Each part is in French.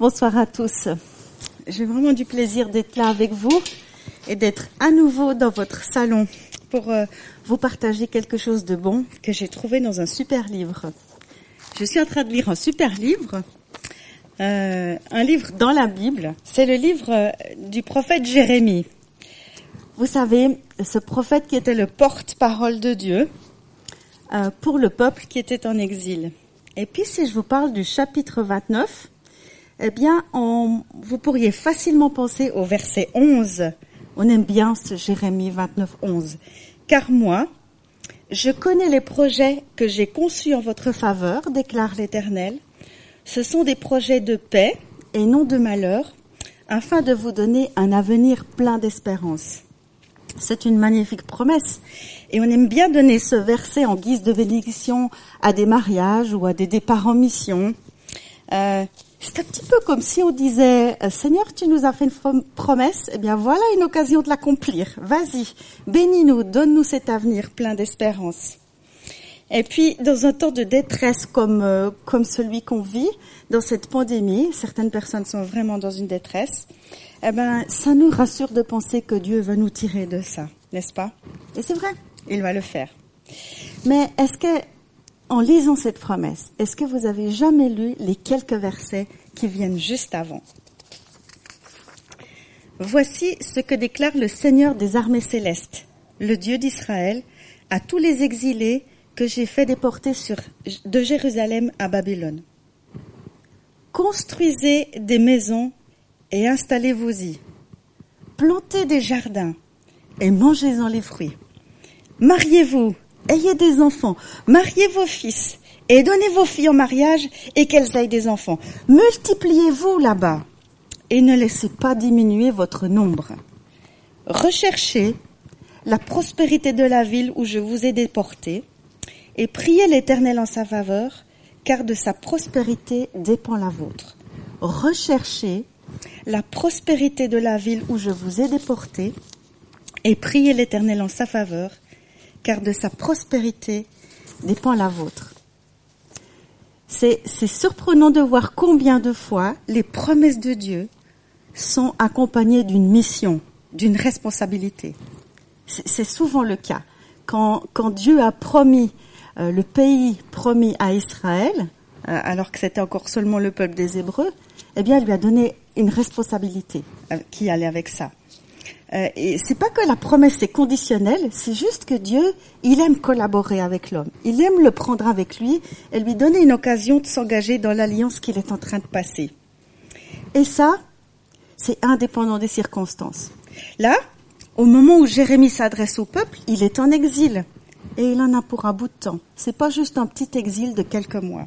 Bonsoir à tous. J'ai vraiment du plaisir d'être là avec vous et d'être à nouveau dans votre salon pour euh, vous partager quelque chose de bon que j'ai trouvé dans un super livre. Je suis en train de lire un super livre, euh, un livre dans la Bible. C'est le livre euh, du prophète Jérémie. Vous savez, ce prophète qui était le porte-parole de Dieu pour le peuple qui était en exil. Et puis si je vous parle du chapitre 29, eh bien, vous pourriez facilement penser au verset 11. On aime bien ce Jérémie 29, 11. Car moi, je connais les projets que j'ai conçus en votre faveur, déclare l'Éternel. Ce sont des projets de paix et non de malheur, afin de vous donner un avenir plein d'espérance. C'est une magnifique promesse. Et on aime bien donner ce verset en guise de bénédiction à des mariages ou à des départs en mission. Euh, un petit peu comme si on disait, euh, Seigneur, tu nous as fait une promesse, eh bien voilà une occasion de l'accomplir. Vas-y, bénis-nous, donne-nous cet avenir plein d'espérance. Et puis, dans un temps de détresse comme, euh, comme celui qu'on vit, dans cette pandémie, certaines personnes sont vraiment dans une détresse, eh ben, ça nous rassure de penser que Dieu va nous tirer de ça, n'est-ce pas? Et c'est vrai, il va le faire. Mais est-ce que en lisant cette promesse, est-ce que vous avez jamais lu les quelques versets qui viennent juste avant Voici ce que déclare le Seigneur des armées célestes, le Dieu d'Israël, à tous les exilés que j'ai fait déporter de Jérusalem à Babylone. Construisez des maisons et installez-vous-y. Plantez des jardins et mangez-en les fruits. Mariez-vous ayez des enfants, mariez vos fils et donnez vos filles en mariage et qu'elles aient des enfants. Multipliez-vous là-bas et ne laissez pas diminuer votre nombre. Recherchez la prospérité de la ville où je vous ai déporté et priez l'Éternel en sa faveur, car de sa prospérité dépend la vôtre. Recherchez la prospérité de la ville où je vous ai déporté et priez l'Éternel en sa faveur, car de sa prospérité dépend la vôtre. C'est surprenant de voir combien de fois les promesses de Dieu sont accompagnées d'une mission, d'une responsabilité. C'est souvent le cas. Quand, Dieu a promis euh, le pays promis à Israël, euh, alors que c'était encore seulement le peuple des Hébreux, eh bien, il lui a donné une responsabilité euh, qui allait avec ça. Euh, et c'est pas que la promesse est conditionnelle, c'est juste que Dieu, il aime collaborer avec l'homme. Il aime le prendre avec lui et lui donner une occasion de s'engager dans l'alliance qu'il est en train de passer. Et ça, c'est indépendant des circonstances. Là, au moment où Jérémie s'adresse au peuple, il est en exil. Et il en a pour un bout de temps. C'est pas juste un petit exil de quelques mois.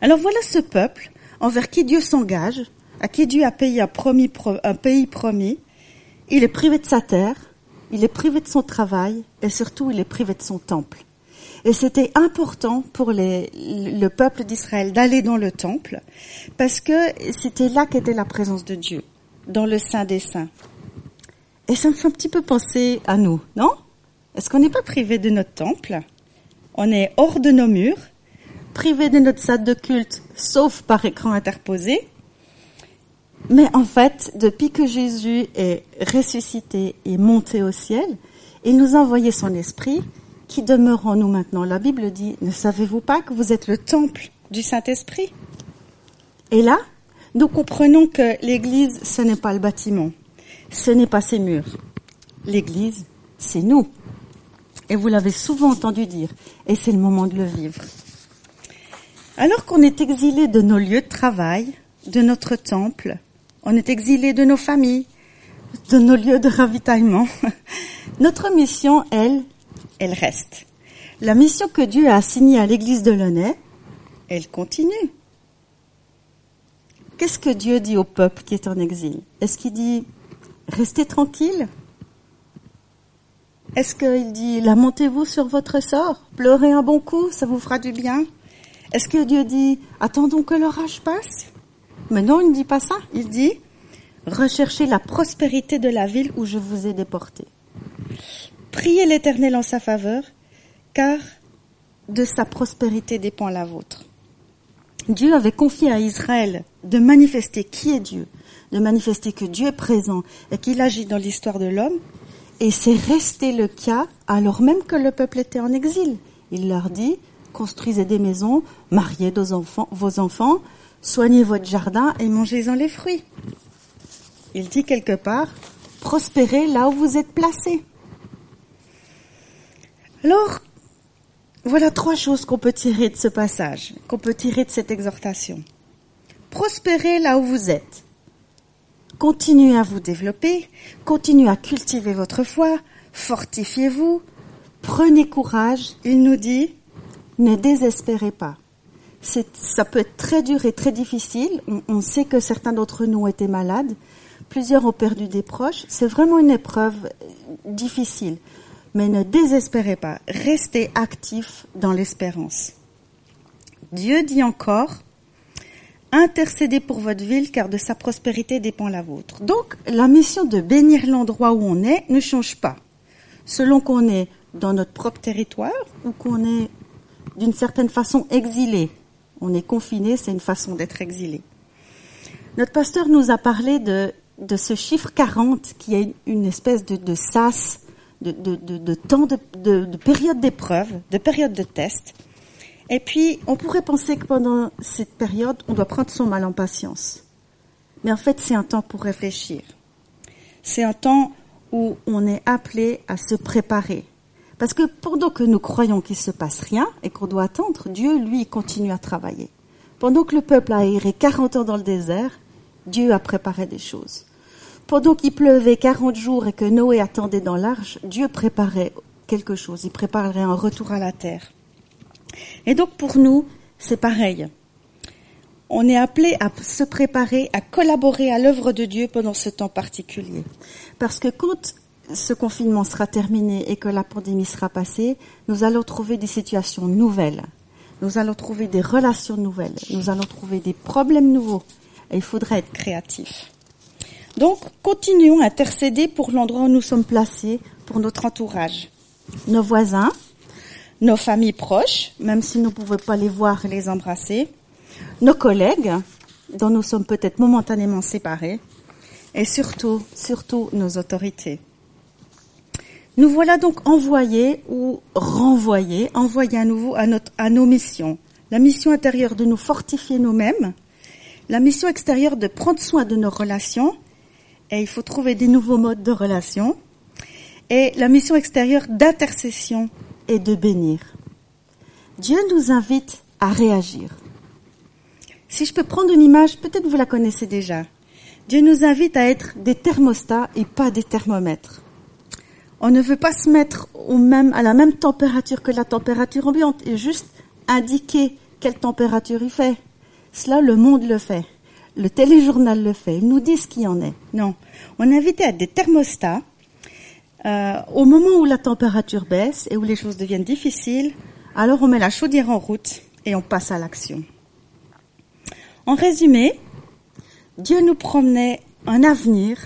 Alors voilà ce peuple envers qui Dieu s'engage, à qui Dieu a payé un, pays promis, il est privé de sa terre, il est privé de son travail et surtout il est privé de son temple. Et c'était important pour le peuple d'Israël d'aller dans le temple parce que c'était là qu'était la présence de Dieu, dans le Saint des Saints. Et ça me fait un petit peu penser à nous, non? Est-ce qu'on n'est pas privé de notre temple? On est hors de nos murs, privé de notre salle de culte, sauf par écran interposé, mais en fait, depuis que Jésus est ressuscité et monté au ciel, il nous a envoyé son esprit qui demeure en nous maintenant. La Bible dit, ne savez-vous pas que vous êtes le temple du Saint-Esprit? Et là, nous comprenons que l'Église, ce n'est pas le bâtiment, ce n'est pas ses murs. L'Église, c'est nous. Et vous l'avez souvent entendu dire, et c'est le moment de le vivre. Alors qu'on est exilé de nos lieux de travail, de notre temple, on est exilé de nos familles, de nos lieux de ravitaillement. Notre mission, elle, elle reste. La mission que Dieu a assignée à l'église de Launay, elle continue. Qu'est-ce que Dieu dit au peuple qui est en exil? Est-ce qu'il dit restez tranquille Est-ce qu'il dit lamentez-vous sur votre sort? Pleurez un bon coup, ça vous fera du bien? Est-ce que Dieu dit attendons que l'orage passe? Mais non, il ne dit pas ça. Il dit, recherchez la prospérité de la ville où je vous ai déporté. Priez l'Éternel en sa faveur, car de sa prospérité dépend la vôtre. Dieu avait confié à Israël de manifester qui est Dieu, de manifester que Dieu est présent et qu'il agit dans l'histoire de l'homme. Et c'est resté le cas alors même que le peuple était en exil. Il leur dit, construisez des maisons, mariez vos enfants, vos enfants soignez votre jardin et mangez-en les fruits. Il dit quelque part, prospérez là où vous êtes placés. Alors, voilà trois choses qu'on peut tirer de ce passage, qu'on peut tirer de cette exhortation. Prospérez là où vous êtes. Continuez à vous développer, continuez à cultiver votre foi, fortifiez-vous, prenez courage. Il nous dit, ne désespérez pas. Ça peut être très dur et très difficile. On, on sait que certains d'entre nous ont été malades, plusieurs ont perdu des proches. C'est vraiment une épreuve difficile. Mais ne désespérez pas, restez actifs dans l'espérance. Dieu dit encore, intercédez pour votre ville car de sa prospérité dépend la vôtre. Donc la mission de bénir l'endroit où on est ne change pas. Selon qu'on est dans notre propre territoire ou qu'on est d'une certaine façon exilé. On est confiné, c'est une façon d'être exilé. Notre pasteur nous a parlé de, de ce chiffre 40 qui est une espèce de, de sas, de, de, de temps de, de période d'épreuve, de période de test. Et puis, on pourrait penser que pendant cette période, on doit prendre son mal en patience. Mais en fait, c'est un temps pour réfléchir. C'est un temps où on est appelé à se préparer. Parce que pendant que nous croyons qu'il se passe rien et qu'on doit attendre, Dieu, lui, continue à travailler. Pendant que le peuple a erré 40 ans dans le désert, Dieu a préparé des choses. Pendant qu'il pleuvait 40 jours et que Noé attendait dans l'arche, Dieu préparait quelque chose. Il préparerait un retour à la terre. Et donc pour nous, c'est pareil. On est appelé à se préparer, à collaborer à l'œuvre de Dieu pendant ce temps particulier. Parce que quand ce confinement sera terminé et que la pandémie sera passée, nous allons trouver des situations nouvelles. Nous allons trouver des relations nouvelles. Nous allons trouver des problèmes nouveaux. Et il faudra être créatif. Donc, continuons à intercéder pour l'endroit où nous sommes placés, pour notre entourage. Nos voisins, nos familles proches, même si nous ne pouvons pas les voir et les embrasser, nos collègues, dont nous sommes peut-être momentanément séparés, et surtout, surtout nos autorités. Nous voilà donc envoyés ou renvoyés, envoyés à nouveau à, nos missions. La mission intérieure de nous fortifier nous-mêmes, la mission extérieure de prendre soin de nos relations, et il faut trouver des nouveaux modes de relation, et la mission extérieure d'intercession et de bénir. Dieu nous invite à réagir. Si je peux prendre une image, peut-être vous la connaissez déjà. Dieu nous invite à être des thermostats et pas des thermomètres. On ne veut pas se mettre au même, à la même température que la température ambiante et juste indiquer quelle température il fait. Cela, le monde le fait. Le téléjournal le fait. Ils nous disent ce qu'il y en est. Non. On est à des thermostats euh, au moment où la température baisse et où les choses deviennent difficiles, alors on met la chaudière en route et on passe à l'action. En résumé, Dieu nous promenait un avenir,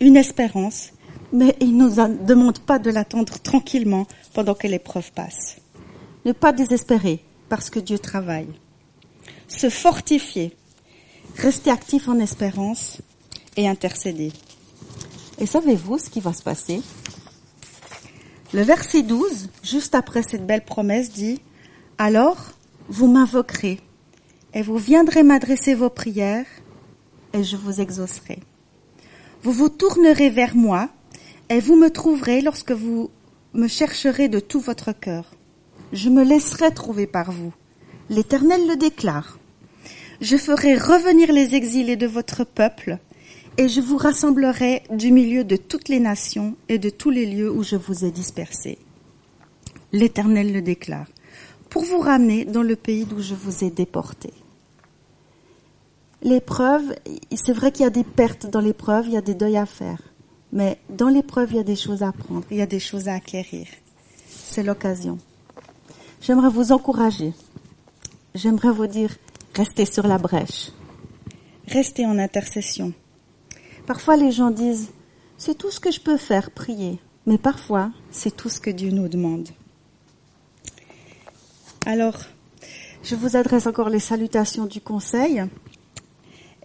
une espérance, mais il ne nous demande pas de l'attendre tranquillement pendant que l'épreuve passe. Ne pas désespérer parce que Dieu travaille. Se fortifier, rester actif en espérance et intercéder. Et savez-vous ce qui va se passer? Le verset 12, juste après cette belle promesse, dit Alors vous m'invoquerez et vous viendrez m'adresser vos prières et je vous exaucerai. Vous vous tournerez vers moi et vous me trouverez lorsque vous me chercherez de tout votre cœur. Je me laisserai trouver par vous. L'Éternel le déclare. Je ferai revenir les exilés de votre peuple et je vous rassemblerai du milieu de toutes les nations et de tous les lieux où je vous ai dispersés. L'Éternel le déclare, pour vous ramener dans le pays d'où je vous ai déporté. L'épreuve, c'est vrai qu'il y a des pertes dans l'épreuve, il y a des deuils à faire, mais dans l'épreuve, il y a des choses à apprendre, il y a des choses à acquérir. C'est l'occasion. J'aimerais vous encourager. J'aimerais vous dire, restez sur la brèche. Restez en intercession. Parfois les gens disent, c'est tout ce que je peux faire, prier. Mais parfois, c'est tout ce que Dieu nous demande. Alors, je vous adresse encore les salutations du Conseil.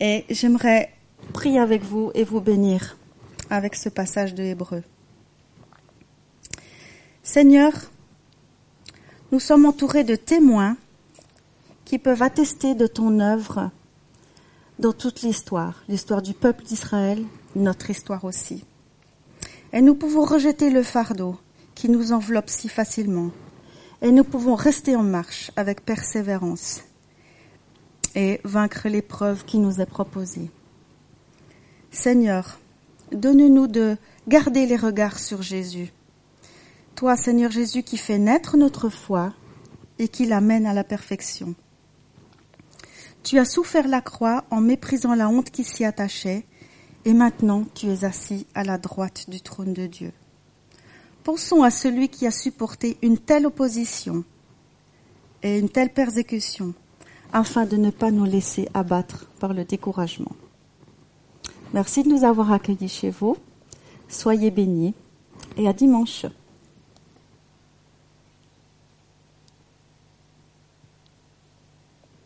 Et j'aimerais prier avec vous et vous bénir avec ce passage de Hébreu. Seigneur, nous sommes entourés de témoins qui peuvent attester de ton œuvre dans toute l'histoire, l'histoire du peuple d'Israël, notre histoire aussi. Et nous pouvons rejeter le fardeau qui nous enveloppe si facilement. Et nous pouvons rester en marche avec persévérance et vaincre l'épreuve qui nous est proposée. Seigneur, donne-nous de garder les regards sur Jésus. Toi, Seigneur Jésus, qui fais naître notre foi et qui l'amène à la perfection. Tu as souffert la croix en méprisant la honte qui s'y attachait, et maintenant tu es assis à la droite du trône de Dieu. Pensons à celui qui a supporté une telle opposition et une telle persécution, afin de ne pas nous laisser abattre par le découragement. Merci de nous avoir accueillis chez vous. Soyez bénis et à dimanche.